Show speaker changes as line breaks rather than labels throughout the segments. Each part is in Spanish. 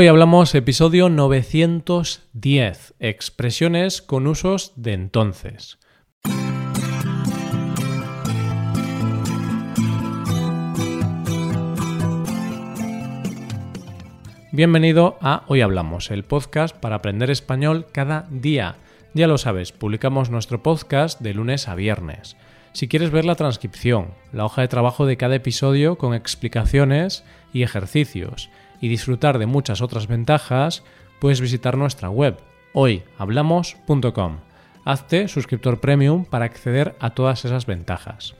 Hoy hablamos episodio 910, expresiones con usos de entonces. Bienvenido a Hoy Hablamos, el podcast para aprender español cada día. Ya lo sabes, publicamos nuestro podcast de lunes a viernes. Si quieres ver la transcripción, la hoja de trabajo de cada episodio con explicaciones y ejercicios, y disfrutar de muchas otras ventajas, puedes visitar nuestra web hoyhablamos.com. Hazte suscriptor premium para acceder a todas esas ventajas.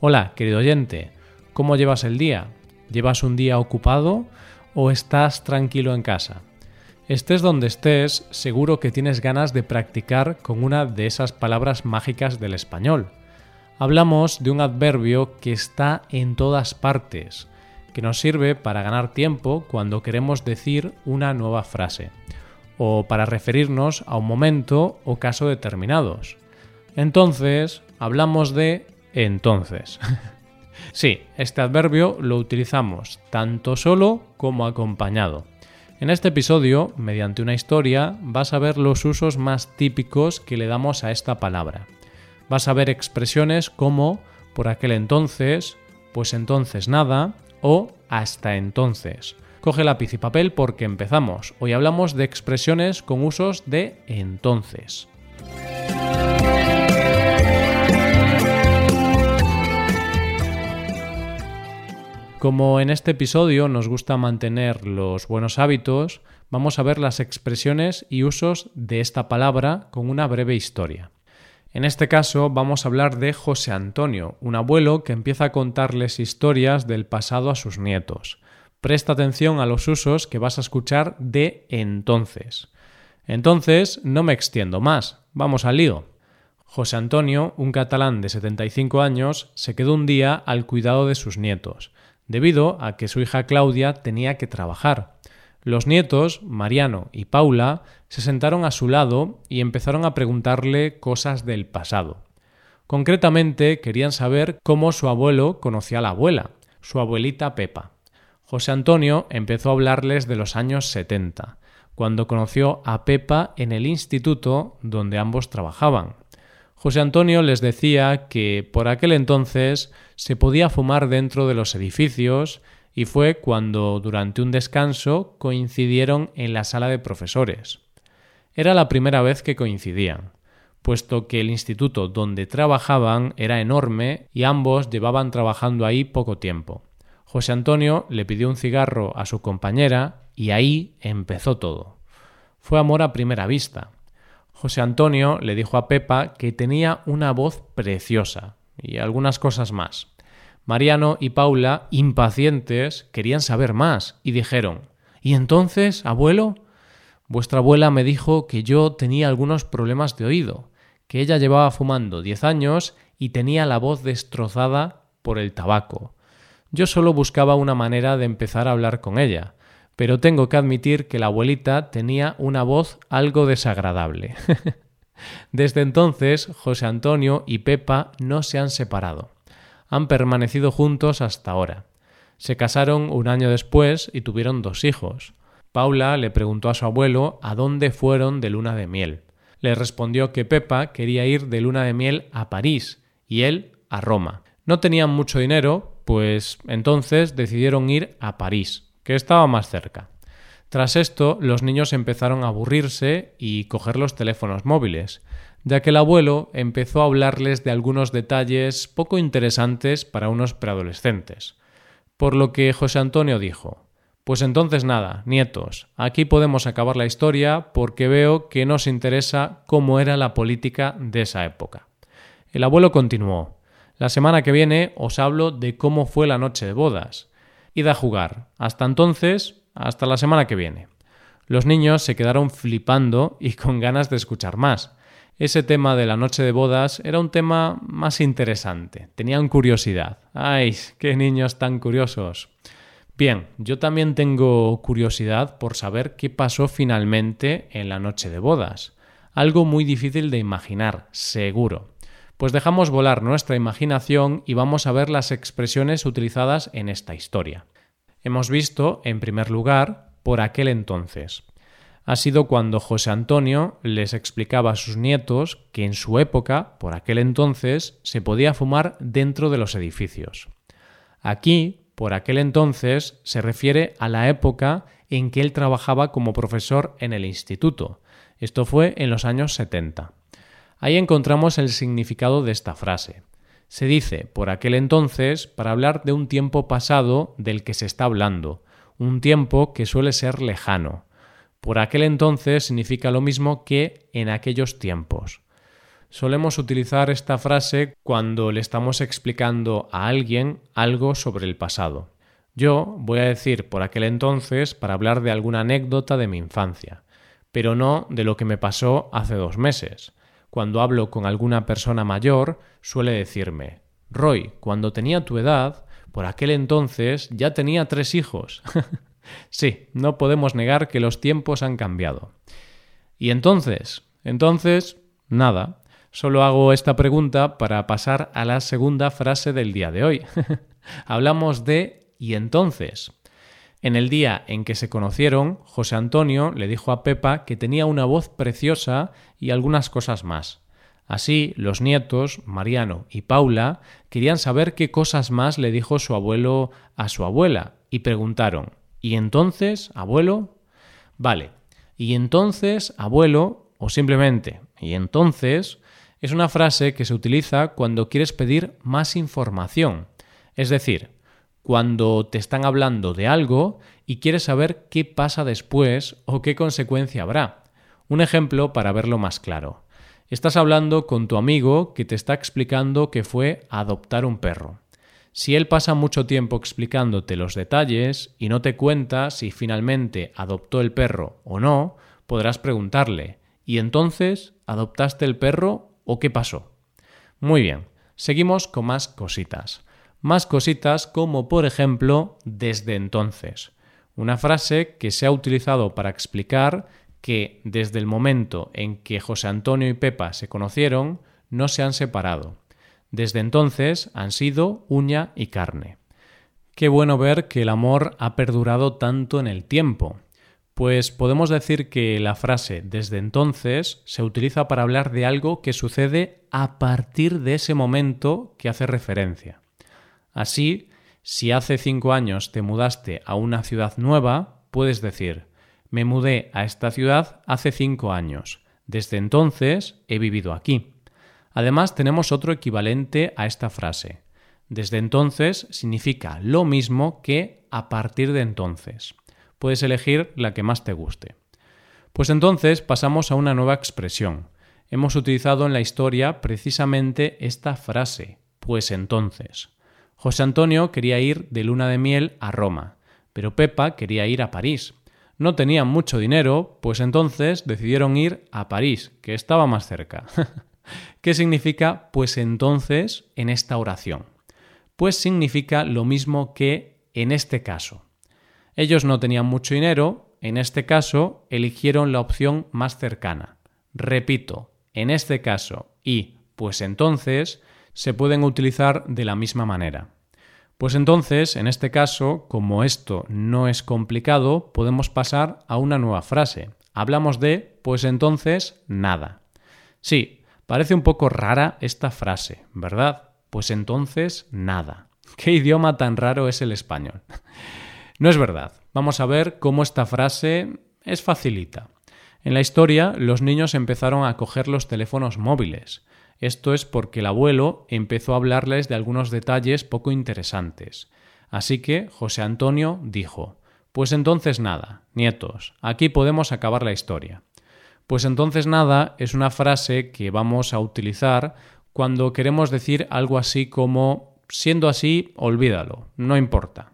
Hola, querido oyente, ¿cómo llevas el día? ¿Llevas un día ocupado o estás tranquilo en casa? Estés donde estés, seguro que tienes ganas de practicar con una de esas palabras mágicas del español. Hablamos de un adverbio que está en todas partes, que nos sirve para ganar tiempo cuando queremos decir una nueva frase, o para referirnos a un momento o caso determinados. Entonces, hablamos de entonces. sí, este adverbio lo utilizamos tanto solo como acompañado. En este episodio, mediante una historia, vas a ver los usos más típicos que le damos a esta palabra. Vas a ver expresiones como por aquel entonces, pues entonces nada, o hasta entonces. Coge lápiz y papel porque empezamos. Hoy hablamos de expresiones con usos de entonces. Como en este episodio nos gusta mantener los buenos hábitos, vamos a ver las expresiones y usos de esta palabra con una breve historia. En este caso vamos a hablar de José Antonio, un abuelo que empieza a contarles historias del pasado a sus nietos. Presta atención a los usos que vas a escuchar de entonces. Entonces, no me extiendo más, vamos al lío. José Antonio, un catalán de 75 años, se quedó un día al cuidado de sus nietos, debido a que su hija Claudia tenía que trabajar. Los nietos, Mariano y Paula, se sentaron a su lado y empezaron a preguntarle cosas del pasado. Concretamente querían saber cómo su abuelo conocía a la abuela, su abuelita Pepa. José Antonio empezó a hablarles de los años 70, cuando conoció a Pepa en el instituto donde ambos trabajaban. José Antonio les decía que por aquel entonces se podía fumar dentro de los edificios y fue cuando durante un descanso coincidieron en la sala de profesores. Era la primera vez que coincidían, puesto que el instituto donde trabajaban era enorme y ambos llevaban trabajando ahí poco tiempo. José Antonio le pidió un cigarro a su compañera y ahí empezó todo. Fue amor a primera vista. José Antonio le dijo a Pepa que tenía una voz preciosa y algunas cosas más. Mariano y Paula, impacientes, querían saber más y dijeron ¿Y entonces, abuelo? Vuestra abuela me dijo que yo tenía algunos problemas de oído, que ella llevaba fumando diez años y tenía la voz destrozada por el tabaco. Yo solo buscaba una manera de empezar a hablar con ella, pero tengo que admitir que la abuelita tenía una voz algo desagradable. Desde entonces, José Antonio y Pepa no se han separado han permanecido juntos hasta ahora. Se casaron un año después y tuvieron dos hijos. Paula le preguntó a su abuelo a dónde fueron de luna de miel. Le respondió que Pepa quería ir de luna de miel a París y él a Roma. No tenían mucho dinero, pues entonces decidieron ir a París, que estaba más cerca. Tras esto, los niños empezaron a aburrirse y coger los teléfonos móviles ya que el abuelo empezó a hablarles de algunos detalles poco interesantes para unos preadolescentes. Por lo que José Antonio dijo Pues entonces nada, nietos, aquí podemos acabar la historia porque veo que nos interesa cómo era la política de esa época. El abuelo continuó La semana que viene os hablo de cómo fue la noche de bodas. Id a jugar. Hasta entonces, hasta la semana que viene. Los niños se quedaron flipando y con ganas de escuchar más ese tema de la noche de bodas era un tema más interesante. Tenían curiosidad. ¡Ay, qué niños tan curiosos! Bien, yo también tengo curiosidad por saber qué pasó finalmente en la noche de bodas. Algo muy difícil de imaginar, seguro. Pues dejamos volar nuestra imaginación y vamos a ver las expresiones utilizadas en esta historia. Hemos visto, en primer lugar, por aquel entonces. Ha sido cuando José Antonio les explicaba a sus nietos que en su época, por aquel entonces, se podía fumar dentro de los edificios. Aquí, por aquel entonces, se refiere a la época en que él trabajaba como profesor en el instituto. Esto fue en los años 70. Ahí encontramos el significado de esta frase. Se dice por aquel entonces para hablar de un tiempo pasado del que se está hablando, un tiempo que suele ser lejano. Por aquel entonces significa lo mismo que en aquellos tiempos. Solemos utilizar esta frase cuando le estamos explicando a alguien algo sobre el pasado. Yo voy a decir por aquel entonces para hablar de alguna anécdota de mi infancia, pero no de lo que me pasó hace dos meses. Cuando hablo con alguna persona mayor, suele decirme Roy, cuando tenía tu edad, por aquel entonces ya tenía tres hijos. Sí, no podemos negar que los tiempos han cambiado. Y entonces, entonces, nada. Solo hago esta pregunta para pasar a la segunda frase del día de hoy. Hablamos de y entonces. En el día en que se conocieron, José Antonio le dijo a Pepa que tenía una voz preciosa y algunas cosas más. Así, los nietos, Mariano y Paula, querían saber qué cosas más le dijo su abuelo a su abuela y preguntaron ¿Y entonces, abuelo? Vale. Y entonces, abuelo, o simplemente, y entonces, es una frase que se utiliza cuando quieres pedir más información. Es decir, cuando te están hablando de algo y quieres saber qué pasa después o qué consecuencia habrá. Un ejemplo para verlo más claro. Estás hablando con tu amigo que te está explicando que fue a adoptar un perro. Si él pasa mucho tiempo explicándote los detalles y no te cuenta si finalmente adoptó el perro o no, podrás preguntarle ¿Y entonces adoptaste el perro o qué pasó? Muy bien, seguimos con más cositas. Más cositas como por ejemplo desde entonces. Una frase que se ha utilizado para explicar que desde el momento en que José Antonio y Pepa se conocieron, no se han separado. Desde entonces han sido uña y carne. Qué bueno ver que el amor ha perdurado tanto en el tiempo, pues podemos decir que la frase desde entonces se utiliza para hablar de algo que sucede a partir de ese momento que hace referencia. Así, si hace cinco años te mudaste a una ciudad nueva, puedes decir me mudé a esta ciudad hace cinco años. Desde entonces he vivido aquí. Además, tenemos otro equivalente a esta frase. Desde entonces significa lo mismo que a partir de entonces. Puedes elegir la que más te guste. Pues entonces pasamos a una nueva expresión. Hemos utilizado en la historia precisamente esta frase, pues entonces. José Antonio quería ir de luna de miel a Roma, pero Pepa quería ir a París. No tenían mucho dinero, pues entonces decidieron ir a París, que estaba más cerca. ¿Qué significa pues entonces en esta oración? Pues significa lo mismo que en este caso. Ellos no tenían mucho dinero, en este caso eligieron la opción más cercana. Repito, en este caso y pues entonces se pueden utilizar de la misma manera. Pues entonces, en este caso, como esto no es complicado, podemos pasar a una nueva frase. Hablamos de pues entonces nada. Sí, Parece un poco rara esta frase, ¿verdad? Pues entonces nada. ¿Qué idioma tan raro es el español? No es verdad. Vamos a ver cómo esta frase es facilita. En la historia, los niños empezaron a coger los teléfonos móviles. Esto es porque el abuelo empezó a hablarles de algunos detalles poco interesantes. Así que José Antonio dijo Pues entonces nada, nietos, aquí podemos acabar la historia. Pues entonces nada es una frase que vamos a utilizar cuando queremos decir algo así como siendo así, olvídalo, no importa.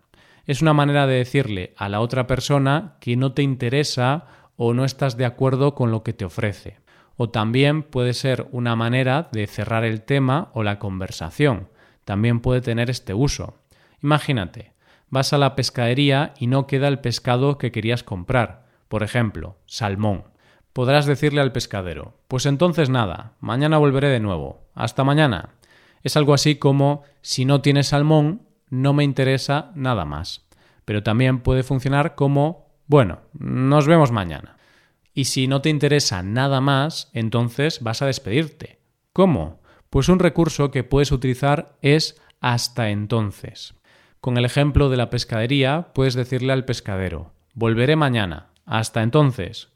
Es una manera de decirle a la otra persona que no te interesa o no estás de acuerdo con lo que te ofrece. O también puede ser una manera de cerrar el tema o la conversación. También puede tener este uso. Imagínate, vas a la pescadería y no queda el pescado que querías comprar. Por ejemplo, salmón podrás decirle al pescadero, pues entonces nada, mañana volveré de nuevo, hasta mañana. Es algo así como, si no tienes salmón, no me interesa nada más. Pero también puede funcionar como, Bueno, nos vemos mañana. Y si no te interesa nada más, entonces vas a despedirte. ¿Cómo? Pues un recurso que puedes utilizar es hasta entonces. Con el ejemplo de la pescadería, puedes decirle al pescadero, volveré mañana, hasta entonces.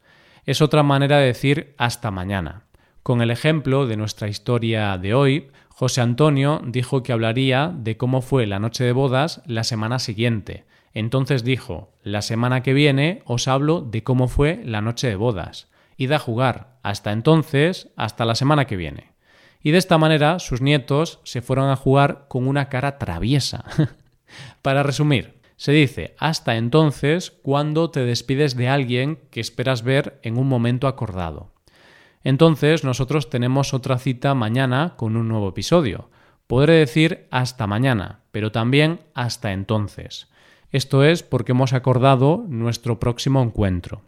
Es otra manera de decir hasta mañana. Con el ejemplo de nuestra historia de hoy, José Antonio dijo que hablaría de cómo fue la noche de bodas la semana siguiente. Entonces dijo, la semana que viene os hablo de cómo fue la noche de bodas. Id a jugar. Hasta entonces, hasta la semana que viene. Y de esta manera sus nietos se fueron a jugar con una cara traviesa. Para resumir, se dice hasta entonces cuando te despides de alguien que esperas ver en un momento acordado. Entonces nosotros tenemos otra cita mañana con un nuevo episodio. Podré decir hasta mañana, pero también hasta entonces. Esto es porque hemos acordado nuestro próximo encuentro.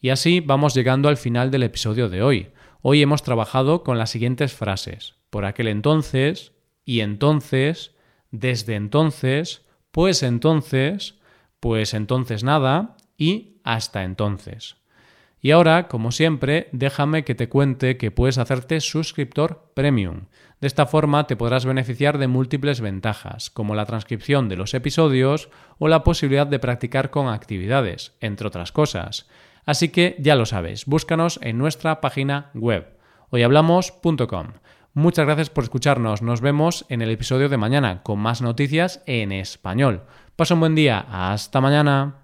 Y así vamos llegando al final del episodio de hoy. Hoy hemos trabajado con las siguientes frases. Por aquel entonces, y entonces, desde entonces, pues entonces, pues entonces nada y hasta entonces. Y ahora, como siempre, déjame que te cuente que puedes hacerte suscriptor premium. De esta forma te podrás beneficiar de múltiples ventajas, como la transcripción de los episodios o la posibilidad de practicar con actividades, entre otras cosas. Así que ya lo sabes, búscanos en nuestra página web hoyhablamos.com. Muchas gracias por escucharnos. Nos vemos en el episodio de mañana con más noticias en español. Pasa un buen día. Hasta mañana.